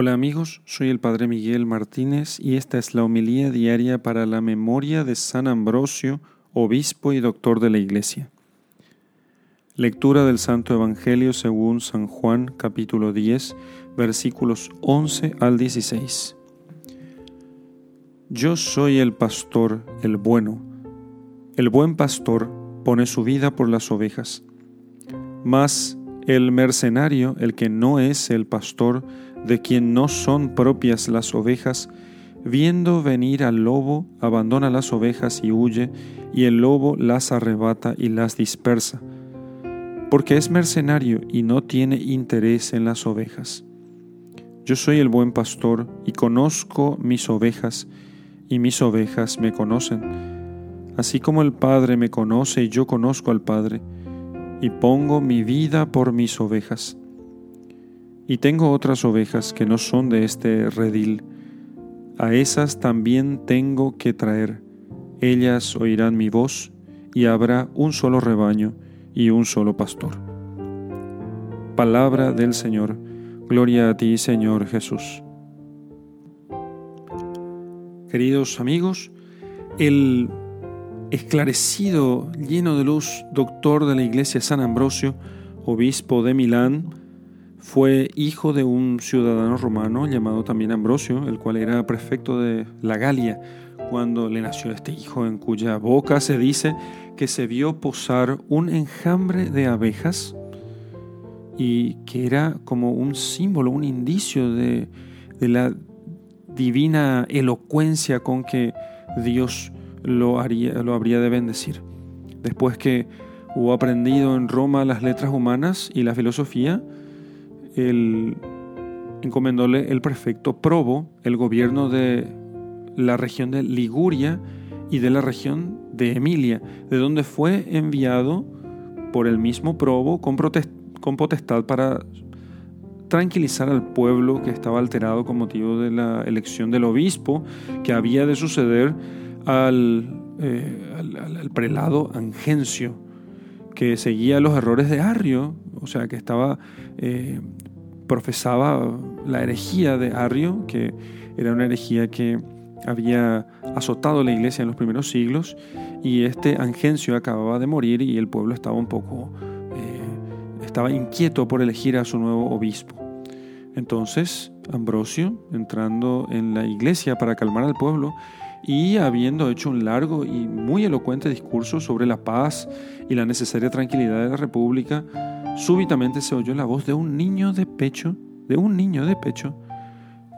Hola amigos, soy el Padre Miguel Martínez y esta es la homilía diaria para la memoria de San Ambrosio, obispo y doctor de la Iglesia. Lectura del Santo Evangelio según San Juan capítulo 10 versículos 11 al 16. Yo soy el pastor, el bueno. El buen pastor pone su vida por las ovejas. Mas el mercenario, el que no es el pastor, de quien no son propias las ovejas, viendo venir al lobo, abandona las ovejas y huye, y el lobo las arrebata y las dispersa, porque es mercenario y no tiene interés en las ovejas. Yo soy el buen pastor y conozco mis ovejas, y mis ovejas me conocen, así como el Padre me conoce y yo conozco al Padre, y pongo mi vida por mis ovejas. Y tengo otras ovejas que no son de este redil. A esas también tengo que traer. Ellas oirán mi voz, y habrá un solo rebaño y un solo pastor. Palabra del Señor. Gloria a ti, Señor Jesús. Queridos amigos, el esclarecido, lleno de luz, doctor de la iglesia San Ambrosio, obispo de Milán, fue hijo de un ciudadano romano llamado también Ambrosio, el cual era prefecto de la Galia, cuando le nació este hijo en cuya boca se dice que se vio posar un enjambre de abejas y que era como un símbolo, un indicio de, la divina elocuencia con que Dios lo, haría, lo habría de bendecir. Después que hubo aprendido en Roma las letras humanas y la filosofía, el, encomendóle el prefecto Probo el gobierno de la región de Liguria y de la región de Emilia, de donde fue enviado por el mismo Probo con, con potestad para tranquilizar al pueblo que estaba alterado con motivo de la elección del obispo que había de suceder eh, al, prelado Angencio, que seguía los errores de Arrio, o sea, que estaba, eh, profesaba la herejía de Arrio, que era una herejía que había azotado la iglesia en los primeros siglos, y este Angencio acababa de morir y el pueblo estaba un poco, eh, estaba inquieto por elegir a su nuevo obispo. Entonces, Ambrosio, entrando en la iglesia para calmar al pueblo, y habiendo hecho un largo y muy elocuente discurso sobre la paz y la necesaria tranquilidad de la República, súbitamente se oyó la voz de un niño de pecho, de un niño de pecho,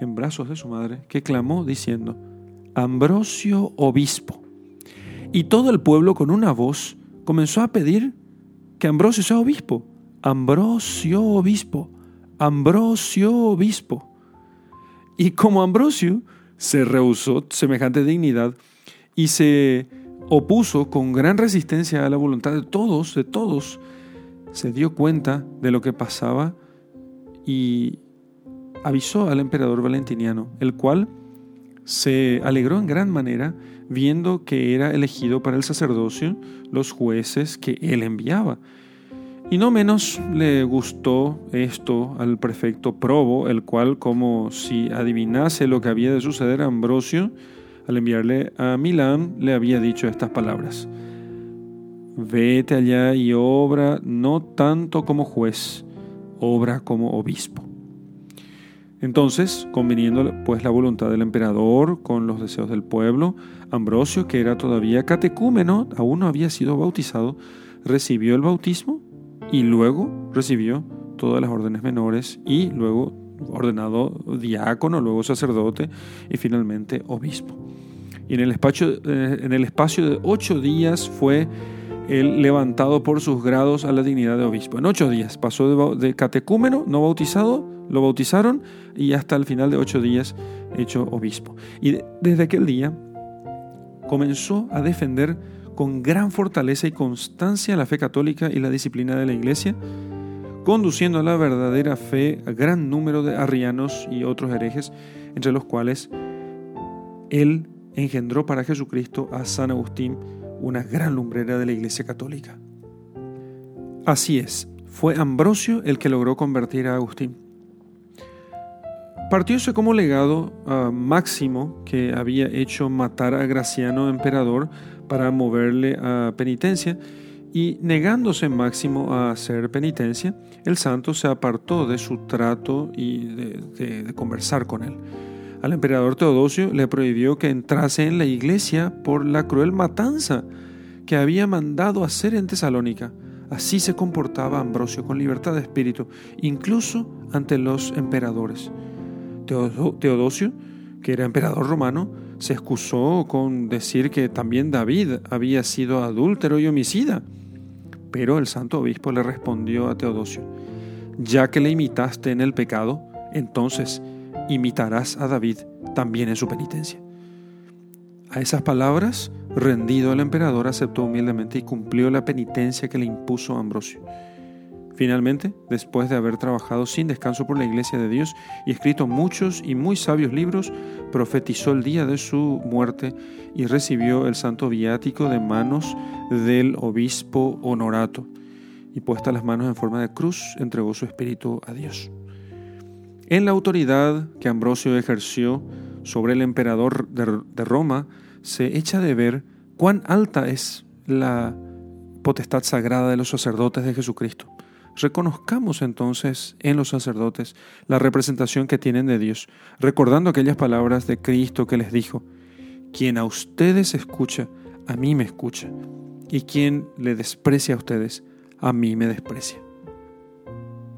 en brazos de su madre, que clamó diciendo, Ambrosio obispo. Y todo el pueblo con una voz comenzó a pedir que Ambrosio sea obispo. Ambrosio obispo. Ambrosio obispo. Y como Ambrosio se rehusó semejante dignidad y se opuso con gran resistencia a la voluntad de todos, de todos, se dio cuenta de lo que pasaba y avisó al emperador Valentiniano, el cual se alegró en gran manera viendo que era elegido para el sacerdocio los jueces que él enviaba. Y no menos le gustó esto al prefecto Probo, el cual, como si adivinase lo que había de suceder a Ambrosio, al enviarle a Milán, le había dicho estas palabras. Vete allá y obra no tanto como juez, obra como obispo. Entonces, conviniendo pues la voluntad del emperador con los deseos del pueblo, Ambrosio, que era todavía catecúmeno, aún no había sido bautizado, recibió el bautismo y luego recibió todas las órdenes menores y luego ordenado diácono, luego sacerdote y finalmente obispo. Y en el espacio, eh, en el espacio de ocho días fue él levantado por sus grados a la dignidad de obispo. En ocho días pasó de, catecúmeno, no bautizado, lo bautizaron y hasta el final de ocho días hecho obispo. Y desde aquel día comenzó a defender con gran fortaleza y constancia la fe católica y la disciplina de la Iglesia, conduciendo a la verdadera fe a gran número de arrianos y otros herejes, entre los cuales él engendró para Jesucristo a San Agustín, una gran lumbrera de la Iglesia católica. Así es, fue Ambrosio el que logró convertir a Agustín. Partióse como legado a Máximo, que había hecho matar a Graciano emperador para moverle a penitencia, y negándose Máximo a hacer penitencia, el santo se apartó de su trato y de, conversar con él. Al emperador Teodosio le prohibió que entrase en la iglesia por la cruel matanza que había mandado hacer en Tesalónica. Así se comportaba Ambrosio con libertad de espíritu, incluso ante los emperadores. Teodosio, que era emperador romano, se excusó con decir que también David había sido adúltero y homicida. Pero el santo obispo le respondió a Teodosio, ya que le imitaste en el pecado, entonces imitarás a David también en su penitencia. A esas palabras, rendido el emperador aceptó humildemente y cumplió la penitencia que le impuso Ambrosio. Finalmente, después de haber trabajado sin descanso por la Iglesia de Dios y escrito muchos y muy sabios libros, profetizó el día de su muerte y recibió el santo viático de manos del obispo Honorato, y puesta las manos en forma de cruz, entregó su espíritu a Dios. En la autoridad que Ambrosio ejerció sobre el emperador de Roma, se echa de ver cuán alta es la potestad sagrada de los sacerdotes de Jesucristo. Reconozcamos entonces en los sacerdotes la representación que tienen de Dios, recordando aquellas palabras de Cristo que les dijo, quien a ustedes escucha, a mí me escucha, y quien le desprecia a ustedes, a mí me desprecia.